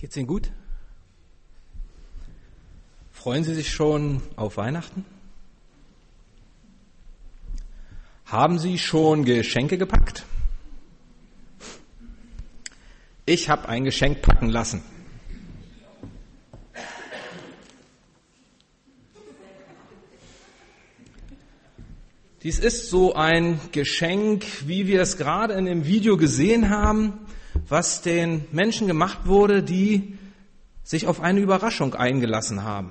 Geht's Ihnen gut? Freuen Sie sich schon auf Weihnachten? Haben Sie schon Geschenke gepackt? Ich habe ein Geschenk packen lassen. Dies ist so ein Geschenk, wie wir es gerade in dem Video gesehen haben, was den Menschen gemacht wurde, die sich auf eine Überraschung eingelassen haben.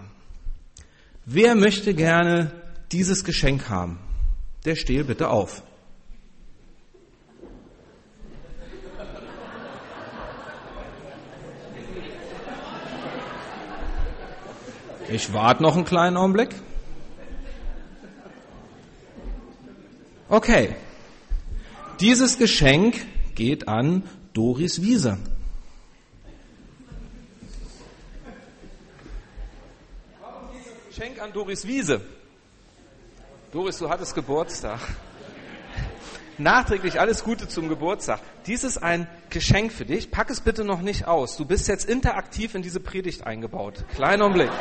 Wer möchte gerne dieses Geschenk haben? Der stehe bitte auf. Ich warte noch einen kleinen Augenblick. Okay. Dieses Geschenk geht an Doris Wiese. Warum dieses Geschenk an Doris Wiese? Doris, du hattest Geburtstag. Nachträglich alles Gute zum Geburtstag. Dies ist ein Geschenk für dich. Pack es bitte noch nicht aus. Du bist jetzt interaktiv in diese Predigt eingebaut. Kleiner Blick.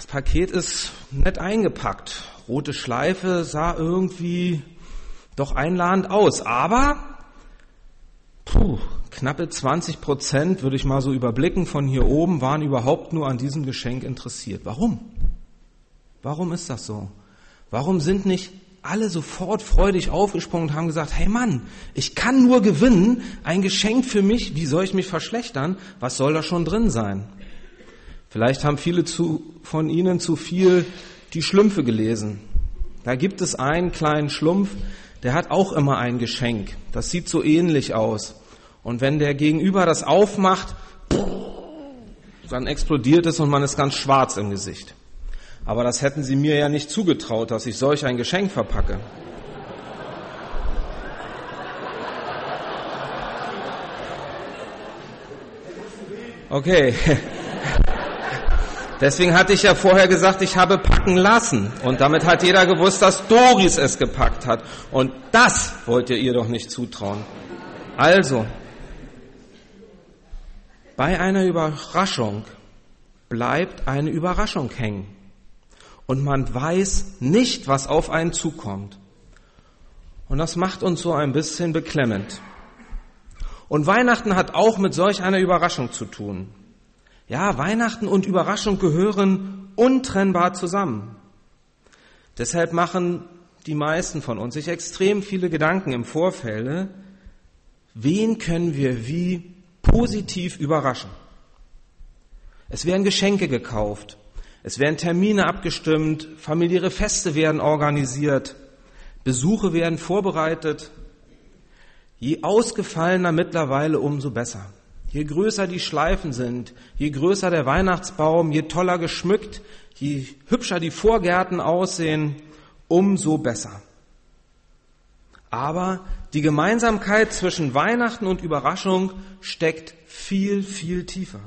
Das Paket ist nett eingepackt. Rote Schleife sah irgendwie doch einladend aus. Aber puh, knappe 20 Prozent, würde ich mal so überblicken von hier oben, waren überhaupt nur an diesem Geschenk interessiert. Warum? Warum ist das so? Warum sind nicht alle sofort freudig aufgesprungen und haben gesagt, hey Mann, ich kann nur gewinnen, ein Geschenk für mich, wie soll ich mich verschlechtern? Was soll da schon drin sein? Vielleicht haben viele zu, von Ihnen zu viel die Schlümpfe gelesen. Da gibt es einen kleinen Schlumpf, der hat auch immer ein Geschenk. Das sieht so ähnlich aus. Und wenn der Gegenüber das aufmacht, dann explodiert es und man ist ganz schwarz im Gesicht. Aber das hätten Sie mir ja nicht zugetraut, dass ich solch ein Geschenk verpacke. Okay. Deswegen hatte ich ja vorher gesagt, ich habe packen lassen. Und damit hat jeder gewusst, dass Doris es gepackt hat. Und das wollt ihr ihr doch nicht zutrauen. Also, bei einer Überraschung bleibt eine Überraschung hängen. Und man weiß nicht, was auf einen zukommt. Und das macht uns so ein bisschen beklemmend. Und Weihnachten hat auch mit solch einer Überraschung zu tun. Ja, Weihnachten und Überraschung gehören untrennbar zusammen. Deshalb machen die meisten von uns sich extrem viele Gedanken im Vorfeld, wen können wir wie positiv überraschen. Es werden Geschenke gekauft, es werden Termine abgestimmt, familiäre Feste werden organisiert, Besuche werden vorbereitet. Je ausgefallener mittlerweile, umso besser. Je größer die Schleifen sind, je größer der Weihnachtsbaum, je toller geschmückt, je hübscher die Vorgärten aussehen, umso besser. Aber die Gemeinsamkeit zwischen Weihnachten und Überraschung steckt viel, viel tiefer.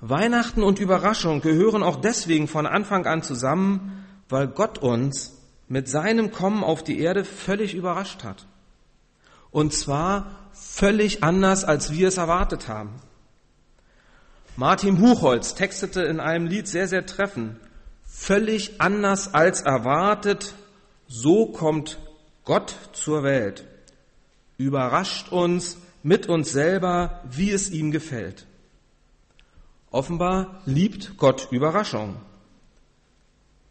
Weihnachten und Überraschung gehören auch deswegen von Anfang an zusammen, weil Gott uns mit seinem Kommen auf die Erde völlig überrascht hat. Und zwar völlig anders, als wir es erwartet haben. Martin Buchholz textete in einem Lied sehr, sehr treffend. Völlig anders als erwartet, so kommt Gott zur Welt. Überrascht uns mit uns selber, wie es ihm gefällt. Offenbar liebt Gott Überraschung.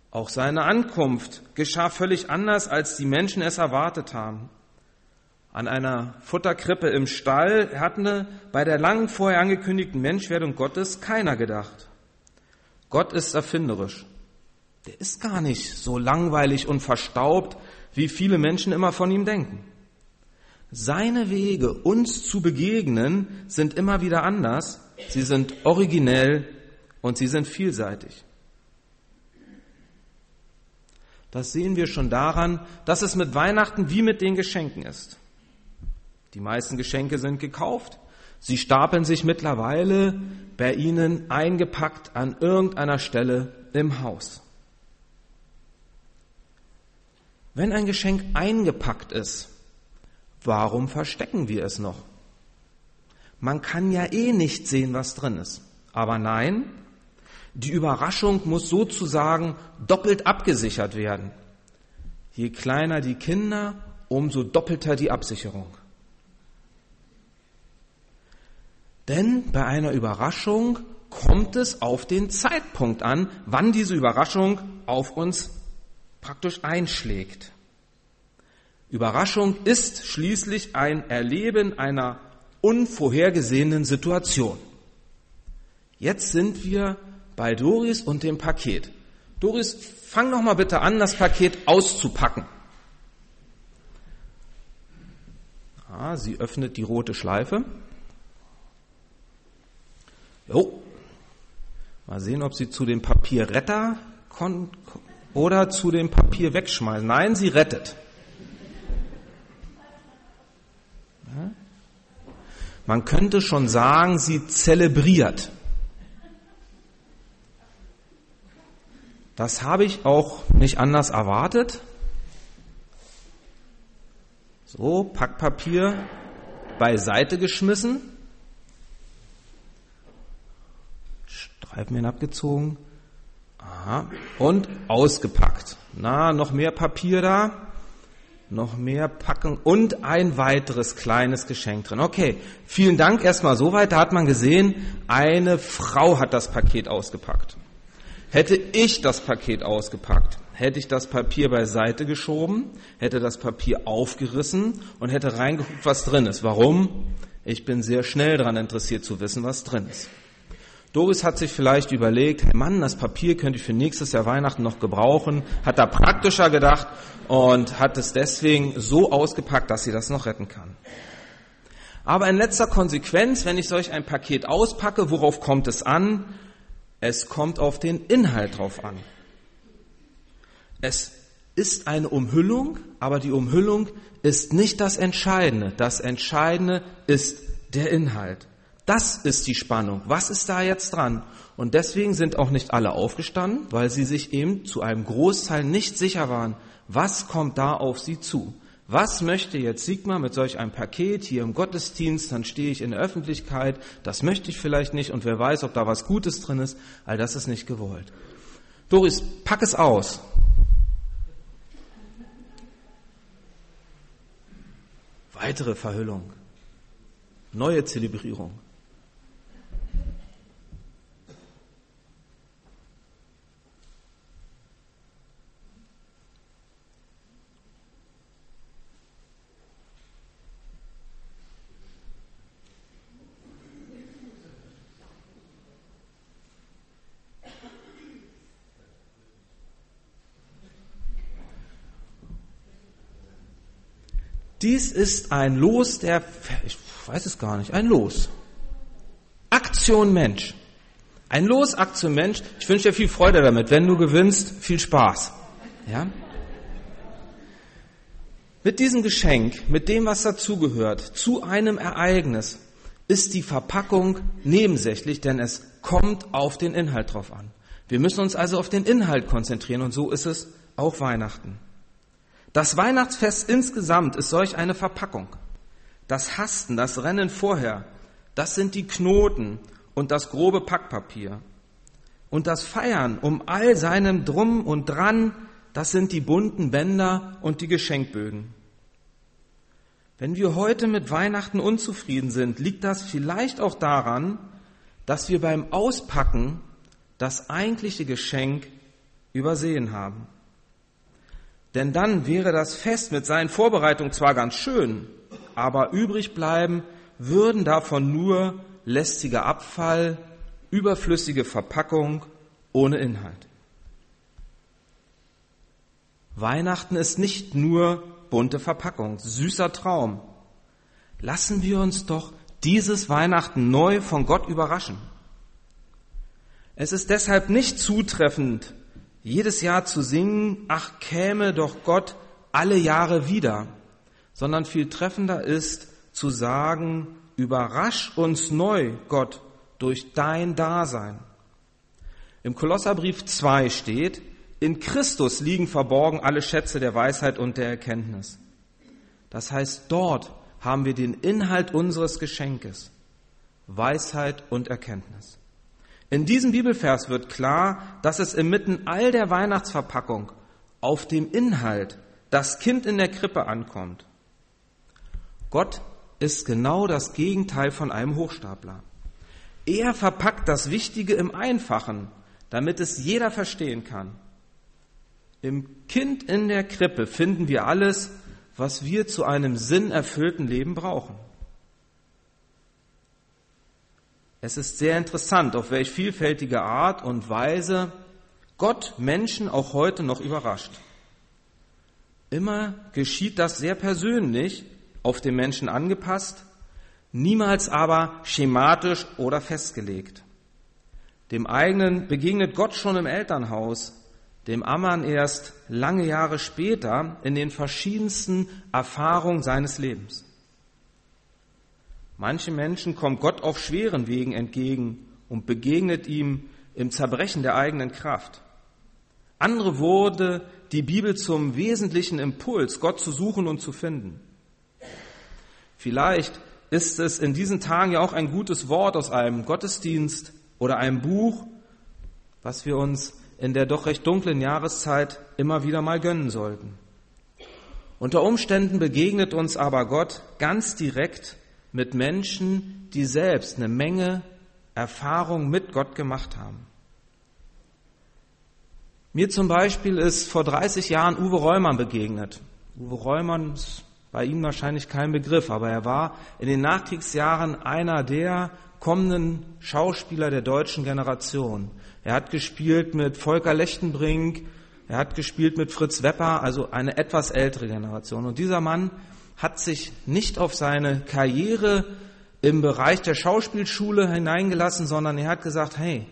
Auch seine Ankunft geschah völlig anders, als die Menschen es erwartet haben an einer Futterkrippe im Stall hatte bei der lang vorher angekündigten Menschwerdung Gottes keiner gedacht. Gott ist erfinderisch. Der ist gar nicht so langweilig und verstaubt, wie viele Menschen immer von ihm denken. Seine Wege, uns zu begegnen, sind immer wieder anders, sie sind originell und sie sind vielseitig. Das sehen wir schon daran, dass es mit Weihnachten wie mit den Geschenken ist. Die meisten Geschenke sind gekauft. Sie stapeln sich mittlerweile bei Ihnen eingepackt an irgendeiner Stelle im Haus. Wenn ein Geschenk eingepackt ist, warum verstecken wir es noch? Man kann ja eh nicht sehen, was drin ist. Aber nein, die Überraschung muss sozusagen doppelt abgesichert werden. Je kleiner die Kinder, umso doppelter die Absicherung. Denn bei einer Überraschung kommt es auf den Zeitpunkt an, wann diese Überraschung auf uns praktisch einschlägt. Überraschung ist schließlich ein Erleben einer unvorhergesehenen Situation. Jetzt sind wir bei Doris und dem Paket. Doris, fang noch mal bitte an, das Paket auszupacken. Ah, sie öffnet die rote Schleife. Jo. Mal sehen, ob sie zu dem Papierretter oder zu dem Papier wegschmeißen. Nein, sie rettet. Man könnte schon sagen, sie zelebriert. Das habe ich auch nicht anders erwartet. So, Packpapier beiseite geschmissen. Streifen abgezogen. Aha. Und ausgepackt. Na, noch mehr Papier da noch mehr packen und ein weiteres kleines Geschenk drin. Okay, vielen Dank erstmal soweit. Da hat man gesehen, eine Frau hat das Paket ausgepackt. Hätte ich das Paket ausgepackt, hätte ich das Papier beiseite geschoben, hätte das Papier aufgerissen und hätte reingeguckt, was drin ist. Warum? Ich bin sehr schnell daran interessiert zu wissen, was drin ist. Doris hat sich vielleicht überlegt, hey Mann, das Papier könnte ich für nächstes Jahr Weihnachten noch gebrauchen, hat da praktischer gedacht und hat es deswegen so ausgepackt, dass sie das noch retten kann. Aber in letzter Konsequenz, wenn ich solch ein Paket auspacke, worauf kommt es an? Es kommt auf den Inhalt drauf an. Es ist eine Umhüllung, aber die Umhüllung ist nicht das Entscheidende. Das Entscheidende ist der Inhalt. Das ist die Spannung. Was ist da jetzt dran? Und deswegen sind auch nicht alle aufgestanden, weil sie sich eben zu einem Großteil nicht sicher waren, was kommt da auf sie zu. Was möchte jetzt Sigmar mit solch einem Paket hier im Gottesdienst? Dann stehe ich in der Öffentlichkeit. Das möchte ich vielleicht nicht und wer weiß, ob da was Gutes drin ist. All das ist nicht gewollt. Doris, pack es aus. Weitere Verhüllung. Neue Zelebrierung. Dies ist ein Los der, ich weiß es gar nicht, ein Los. Aktion Mensch. Ein Los, Aktion Mensch. Ich wünsche dir viel Freude damit. Wenn du gewinnst, viel Spaß. Ja? Mit diesem Geschenk, mit dem, was dazugehört, zu einem Ereignis, ist die Verpackung nebensächlich, denn es kommt auf den Inhalt drauf an. Wir müssen uns also auf den Inhalt konzentrieren und so ist es auch Weihnachten. Das Weihnachtsfest insgesamt ist solch eine Verpackung. Das Hasten, das Rennen vorher, das sind die Knoten und das grobe Packpapier. Und das Feiern um all seinem Drum und Dran, das sind die bunten Bänder und die Geschenkbögen. Wenn wir heute mit Weihnachten unzufrieden sind, liegt das vielleicht auch daran, dass wir beim Auspacken das eigentliche Geschenk übersehen haben. Denn dann wäre das Fest mit seinen Vorbereitungen zwar ganz schön, aber übrig bleiben würden davon nur lästiger Abfall, überflüssige Verpackung ohne Inhalt. Weihnachten ist nicht nur bunte Verpackung, süßer Traum. Lassen wir uns doch dieses Weihnachten neu von Gott überraschen. Es ist deshalb nicht zutreffend, jedes Jahr zu singen, ach käme doch Gott alle Jahre wieder, sondern viel treffender ist zu sagen, überrasch uns neu, Gott, durch dein Dasein. Im Kolosserbrief 2 steht, in Christus liegen verborgen alle Schätze der Weisheit und der Erkenntnis. Das heißt, dort haben wir den Inhalt unseres Geschenkes, Weisheit und Erkenntnis. In diesem Bibelvers wird klar, dass es inmitten all der Weihnachtsverpackung auf dem Inhalt, das Kind in der Krippe ankommt. Gott ist genau das Gegenteil von einem Hochstapler. Er verpackt das Wichtige im Einfachen, damit es jeder verstehen kann. Im Kind in der Krippe finden wir alles, was wir zu einem sinnerfüllten Leben brauchen. Es ist sehr interessant, auf welch vielfältige Art und Weise Gott Menschen auch heute noch überrascht. Immer geschieht das sehr persönlich, auf den Menschen angepasst, niemals aber schematisch oder festgelegt. Dem eigenen begegnet Gott schon im Elternhaus, dem Ammann erst lange Jahre später in den verschiedensten Erfahrungen seines Lebens. Manche Menschen kommt Gott auf schweren Wegen entgegen und begegnet ihm im Zerbrechen der eigenen Kraft. Andere wurde die Bibel zum wesentlichen Impuls, Gott zu suchen und zu finden. Vielleicht ist es in diesen Tagen ja auch ein gutes Wort aus einem Gottesdienst oder einem Buch, was wir uns in der doch recht dunklen Jahreszeit immer wieder mal gönnen sollten. Unter Umständen begegnet uns aber Gott ganz direkt mit Menschen, die selbst eine Menge Erfahrung mit Gott gemacht haben. Mir zum Beispiel ist vor 30 Jahren Uwe Reumann begegnet. Uwe Reumann ist bei ihm wahrscheinlich kein Begriff, aber er war in den Nachkriegsjahren einer der kommenden Schauspieler der deutschen Generation. Er hat gespielt mit Volker Lechtenbrink, er hat gespielt mit Fritz Wepper, also eine etwas ältere Generation. Und dieser Mann hat sich nicht auf seine Karriere im Bereich der Schauspielschule hineingelassen, sondern er hat gesagt, hey,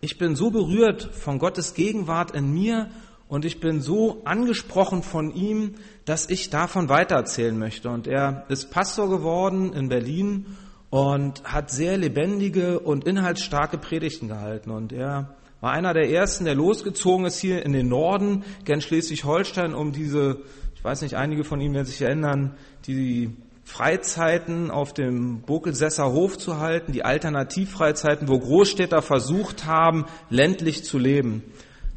ich bin so berührt von Gottes Gegenwart in mir und ich bin so angesprochen von ihm, dass ich davon weitererzählen möchte. Und er ist Pastor geworden in Berlin und hat sehr lebendige und inhaltsstarke Predigten gehalten. Und er war einer der ersten, der losgezogen ist hier in den Norden, gern Schleswig-Holstein, um diese, ich weiß nicht, einige von Ihnen werden sich erinnern, die Freizeiten auf dem Bokelsesser Hof zu halten, die Alternativfreizeiten, wo Großstädter versucht haben, ländlich zu leben.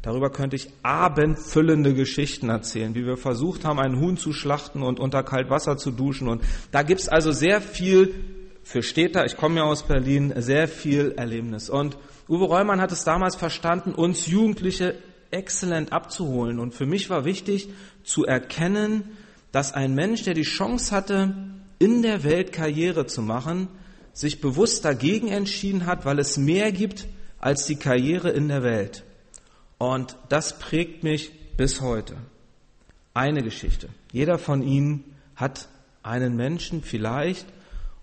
Darüber könnte ich abendfüllende Geschichten erzählen, wie wir versucht haben, einen Huhn zu schlachten und unter Kaltwasser zu duschen. Und da gibt's also sehr viel für Städter, ich komme ja aus Berlin, sehr viel Erlebnis. Und Uwe Reumann hat es damals verstanden, uns Jugendliche exzellent abzuholen. Und für mich war wichtig zu erkennen, dass ein Mensch, der die Chance hatte, in der Welt Karriere zu machen, sich bewusst dagegen entschieden hat, weil es mehr gibt als die Karriere in der Welt. Und das prägt mich bis heute. Eine Geschichte. Jeder von Ihnen hat einen Menschen vielleicht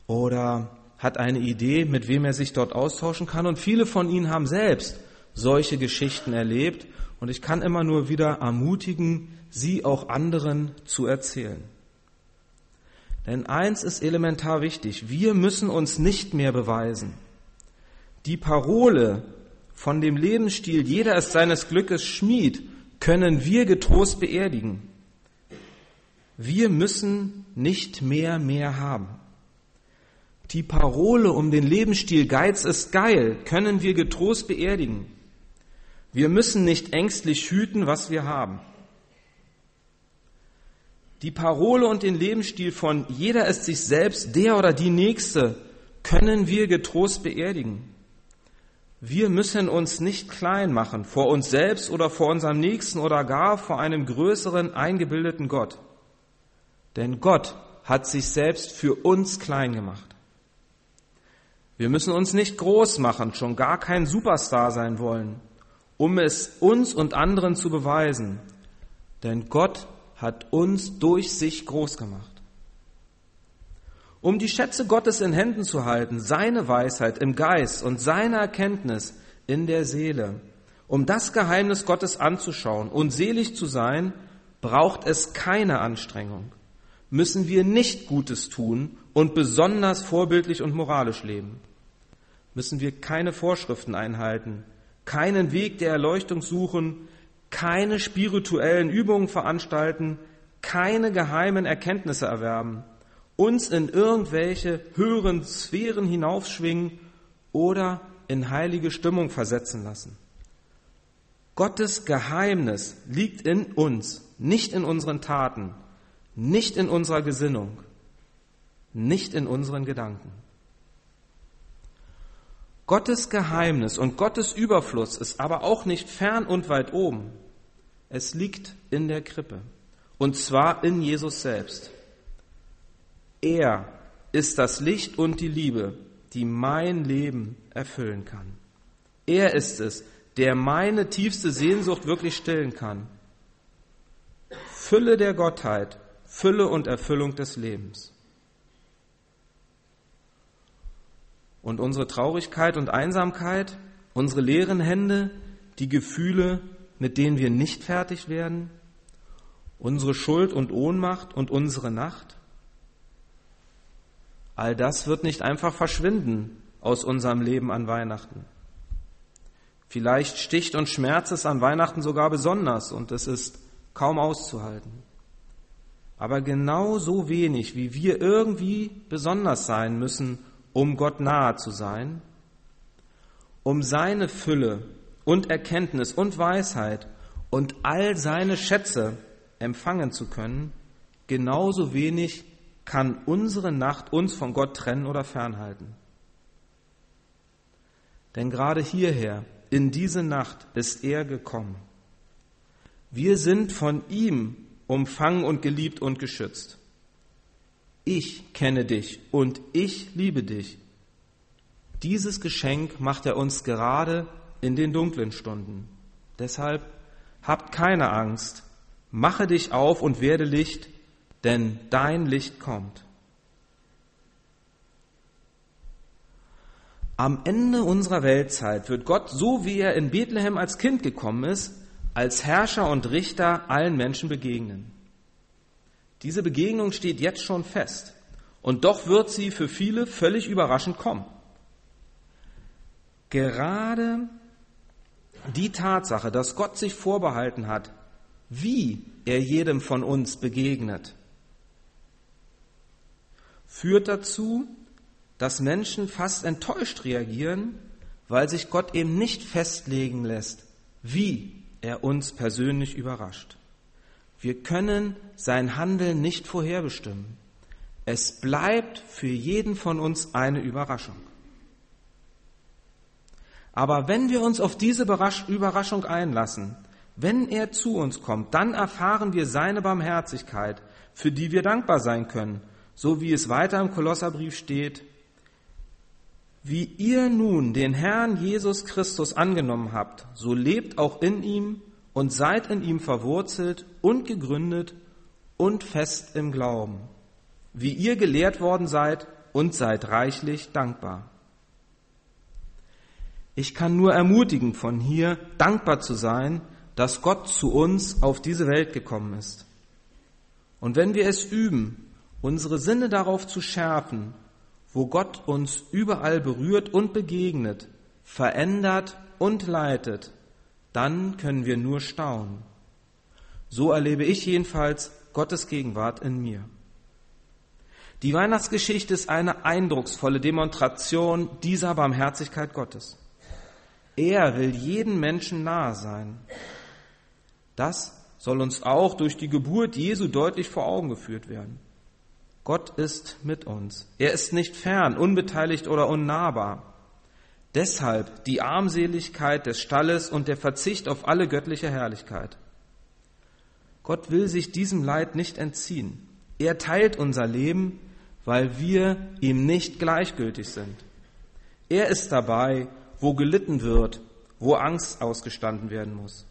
oder hat eine Idee, mit wem er sich dort austauschen kann. Und viele von Ihnen haben selbst solche Geschichten erlebt. Und ich kann immer nur wieder ermutigen, sie auch anderen zu erzählen. Denn eins ist elementar wichtig. Wir müssen uns nicht mehr beweisen. Die Parole von dem Lebensstil, jeder ist seines Glückes Schmied, können wir getrost beerdigen. Wir müssen nicht mehr mehr haben. Die Parole um den Lebensstil Geiz ist geil können wir getrost beerdigen. Wir müssen nicht ängstlich hüten, was wir haben. Die Parole und den Lebensstil von jeder ist sich selbst, der oder die Nächste, können wir getrost beerdigen. Wir müssen uns nicht klein machen vor uns selbst oder vor unserem Nächsten oder gar vor einem größeren eingebildeten Gott. Denn Gott hat sich selbst für uns klein gemacht. Wir müssen uns nicht groß machen, schon gar kein Superstar sein wollen, um es uns und anderen zu beweisen. Denn Gott hat uns durch sich groß gemacht. Um die Schätze Gottes in Händen zu halten, seine Weisheit im Geist und seine Erkenntnis in der Seele, um das Geheimnis Gottes anzuschauen und selig zu sein, braucht es keine Anstrengung. müssen wir nicht Gutes tun und besonders vorbildlich und moralisch leben. Müssen wir keine Vorschriften einhalten, keinen Weg der Erleuchtung suchen, keine spirituellen Übungen veranstalten, keine geheimen Erkenntnisse erwerben, uns in irgendwelche höheren Sphären hinaufschwingen oder in heilige Stimmung versetzen lassen. Gottes Geheimnis liegt in uns, nicht in unseren Taten, nicht in unserer Gesinnung, nicht in unseren Gedanken. Gottes Geheimnis und Gottes Überfluss ist aber auch nicht fern und weit oben. Es liegt in der Krippe. Und zwar in Jesus selbst. Er ist das Licht und die Liebe, die mein Leben erfüllen kann. Er ist es, der meine tiefste Sehnsucht wirklich stillen kann. Fülle der Gottheit, Fülle und Erfüllung des Lebens. Und unsere Traurigkeit und Einsamkeit, unsere leeren Hände, die Gefühle, mit denen wir nicht fertig werden, unsere Schuld und Ohnmacht und unsere Nacht, all das wird nicht einfach verschwinden aus unserem Leben an Weihnachten. Vielleicht sticht und schmerzt es an Weihnachten sogar besonders und es ist kaum auszuhalten. Aber genau so wenig, wie wir irgendwie besonders sein müssen, um Gott nahe zu sein, um seine Fülle und Erkenntnis und Weisheit und all seine Schätze empfangen zu können, genauso wenig kann unsere Nacht uns von Gott trennen oder fernhalten. Denn gerade hierher, in diese Nacht, ist er gekommen. Wir sind von ihm umfangen und geliebt und geschützt. Ich kenne dich und ich liebe dich. Dieses Geschenk macht er uns gerade in den dunklen Stunden. Deshalb habt keine Angst, mache dich auf und werde Licht, denn dein Licht kommt. Am Ende unserer Weltzeit wird Gott, so wie er in Bethlehem als Kind gekommen ist, als Herrscher und Richter allen Menschen begegnen. Diese Begegnung steht jetzt schon fest und doch wird sie für viele völlig überraschend kommen. Gerade die Tatsache, dass Gott sich vorbehalten hat, wie er jedem von uns begegnet, führt dazu, dass Menschen fast enttäuscht reagieren, weil sich Gott eben nicht festlegen lässt, wie er uns persönlich überrascht. Wir können sein Handeln nicht vorherbestimmen. Es bleibt für jeden von uns eine Überraschung. Aber wenn wir uns auf diese Überraschung einlassen, wenn er zu uns kommt, dann erfahren wir seine Barmherzigkeit, für die wir dankbar sein können, so wie es weiter im Kolosserbrief steht. Wie ihr nun den Herrn Jesus Christus angenommen habt, so lebt auch in ihm und seid in ihm verwurzelt und gegründet und fest im Glauben, wie ihr gelehrt worden seid und seid reichlich dankbar. Ich kann nur ermutigen, von hier dankbar zu sein, dass Gott zu uns auf diese Welt gekommen ist. Und wenn wir es üben, unsere Sinne darauf zu schärfen, wo Gott uns überall berührt und begegnet, verändert und leitet, dann können wir nur staunen. So erlebe ich jedenfalls Gottes Gegenwart in mir. Die Weihnachtsgeschichte ist eine eindrucksvolle Demonstration dieser Barmherzigkeit Gottes. Er will jeden Menschen nahe sein. Das soll uns auch durch die Geburt Jesu deutlich vor Augen geführt werden. Gott ist mit uns. Er ist nicht fern, unbeteiligt oder unnahbar. Deshalb die Armseligkeit des Stalles und der Verzicht auf alle göttliche Herrlichkeit. Gott will sich diesem Leid nicht entziehen. Er teilt unser Leben, weil wir ihm nicht gleichgültig sind. Er ist dabei, wo gelitten wird, wo Angst ausgestanden werden muss.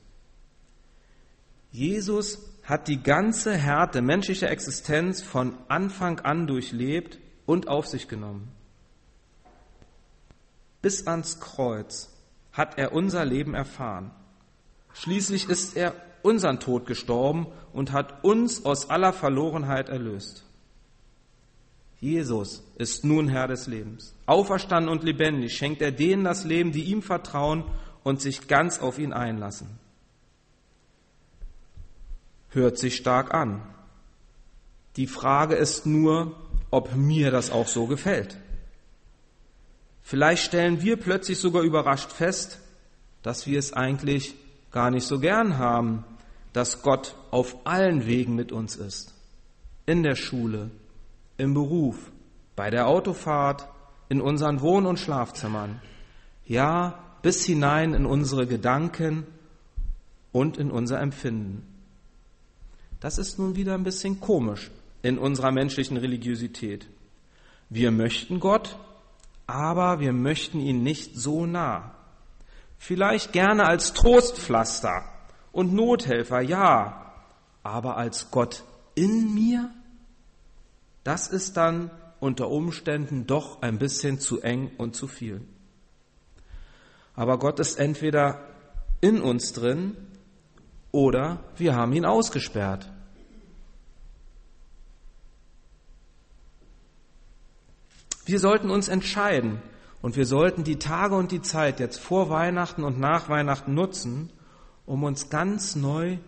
Jesus hat die ganze Härte menschlicher Existenz von Anfang an durchlebt und auf sich genommen. Bis ans Kreuz hat er unser Leben erfahren. Schließlich ist er unseren Tod gestorben und hat uns aus aller Verlorenheit erlöst. Jesus ist nun Herr des Lebens. Auferstanden und lebendig schenkt er denen das Leben, die ihm vertrauen und sich ganz auf ihn einlassen. Hört sich stark an. Die Frage ist nur, ob mir das auch so gefällt. Vielleicht stellen wir plötzlich sogar überrascht fest, dass wir es eigentlich gar nicht so gern haben, dass Gott auf allen Wegen mit uns ist. In der Schule, im Beruf, bei der Autofahrt, in unseren Wohn- und Schlafzimmern. Ja, bis hinein in unsere Gedanken und in unser Empfinden. Das ist nun wieder ein bisschen komisch in unserer menschlichen Religiosität. Wir möchten Gott, aber wir möchten ihn nicht so nah. Vielleicht gerne als Trostpflaster und Nothelfer, ja, aber als Gott in mir? Das ist dann unter Umständen doch ein bisschen zu eng und zu viel. Aber Gott ist entweder in uns drin oder wir haben ihn ausgesperrt. Wir sollten uns entscheiden und wir sollten die Tage und die Zeit jetzt vor Weihnachten und nach Weihnachten nutzen, um uns ganz neu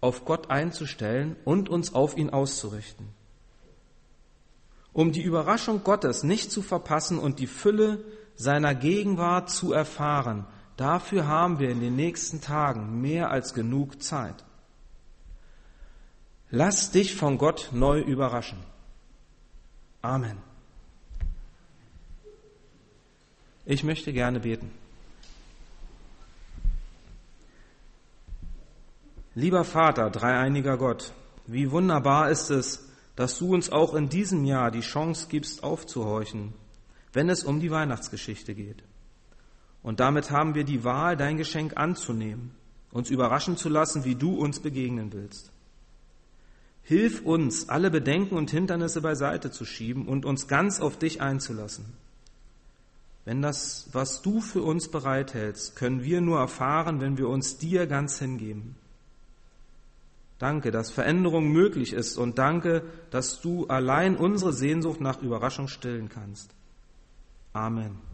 auf Gott einzustellen und uns auf ihn auszurichten. Um die Überraschung Gottes nicht zu verpassen und die Fülle seiner Gegenwart zu erfahren, dafür haben wir in den nächsten Tagen mehr als genug Zeit. Lass dich von Gott neu überraschen. Amen. Ich möchte gerne beten. Lieber Vater, dreieiniger Gott, wie wunderbar ist es, dass du uns auch in diesem Jahr die Chance gibst, aufzuhorchen, wenn es um die Weihnachtsgeschichte geht. Und damit haben wir die Wahl, dein Geschenk anzunehmen, uns überraschen zu lassen, wie du uns begegnen willst. Hilf uns, alle Bedenken und Hindernisse beiseite zu schieben und uns ganz auf dich einzulassen. Wenn das, was du für uns bereithältst, können wir nur erfahren, wenn wir uns dir ganz hingeben. Danke, dass Veränderung möglich ist und danke, dass du allein unsere Sehnsucht nach Überraschung stillen kannst. Amen.